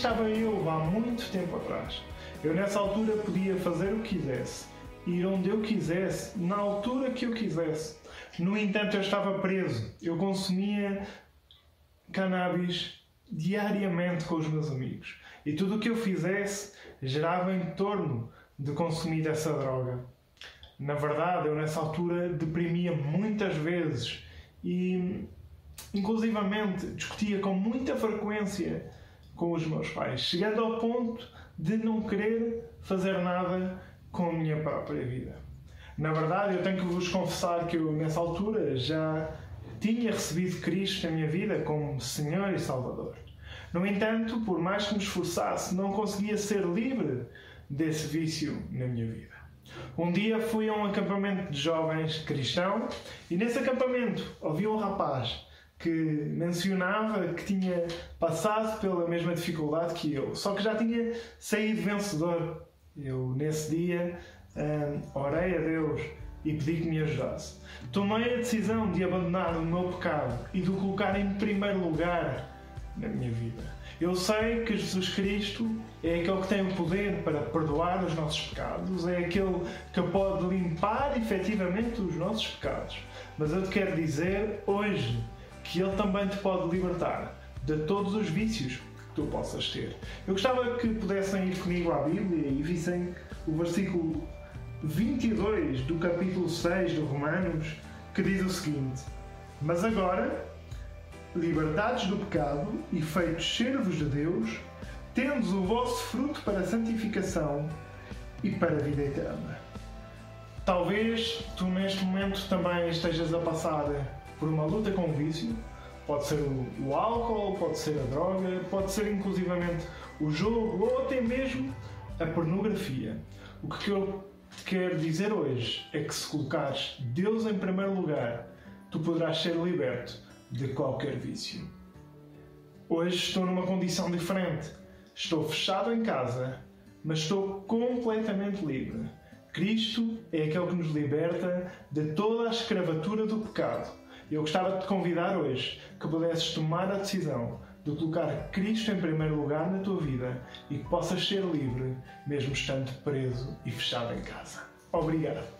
estava eu há muito tempo atrás. Eu nessa altura podia fazer o que quisesse, ir onde eu quisesse, na altura que eu quisesse. No entanto, eu estava preso. Eu consumia cannabis diariamente com os meus amigos. E tudo o que eu fizesse gerava em torno de consumir essa droga. Na verdade, eu nessa altura deprimia muitas vezes e, inclusivamente, discutia com muita frequência com os meus pais, chegando ao ponto de não querer fazer nada com a minha própria vida. Na verdade, eu tenho que vos confessar que eu, nessa altura, já tinha recebido Cristo na minha vida como Senhor e Salvador. No entanto, por mais que me esforçasse, não conseguia ser livre desse vício na minha vida. Um dia fui a um acampamento de jovens cristão e nesse acampamento ouvi um rapaz que mencionava que tinha passado pela mesma dificuldade que eu, só que já tinha saído vencedor. Eu, nesse dia, um, orei a Deus e pedi que me ajudasse. Tomei a decisão de abandonar o meu pecado e de o colocar em primeiro lugar na minha vida. Eu sei que Jesus Cristo é aquele que tem o poder para perdoar os nossos pecados, é aquele que pode limpar efetivamente os nossos pecados. Mas eu te quero dizer hoje que Ele também te pode libertar de todos os vícios que tu possas ter. Eu gostava que pudessem ir comigo à Bíblia e vissem o versículo 22 do capítulo 6 de Romanos, que diz o seguinte: Mas agora libertados do pecado e feitos servos de Deus, tendes o vosso fruto para a santificação e para a vida eterna. Talvez tu neste momento também estejas a passar por uma luta com o vício. Pode ser o, o álcool, pode ser a droga, pode ser inclusivamente o jogo ou até mesmo a pornografia. O que eu quero dizer hoje é que se colocares Deus em primeiro lugar, tu poderás ser liberto de qualquer vício. Hoje estou numa condição diferente. Estou fechado em casa, mas estou completamente livre. Cristo é aquele que nos liberta de toda a escravatura do pecado. Eu gostava de te convidar hoje que pudesses tomar a decisão de colocar Cristo em primeiro lugar na tua vida e que possas ser livre, mesmo estando preso e fechado em casa. Obrigado.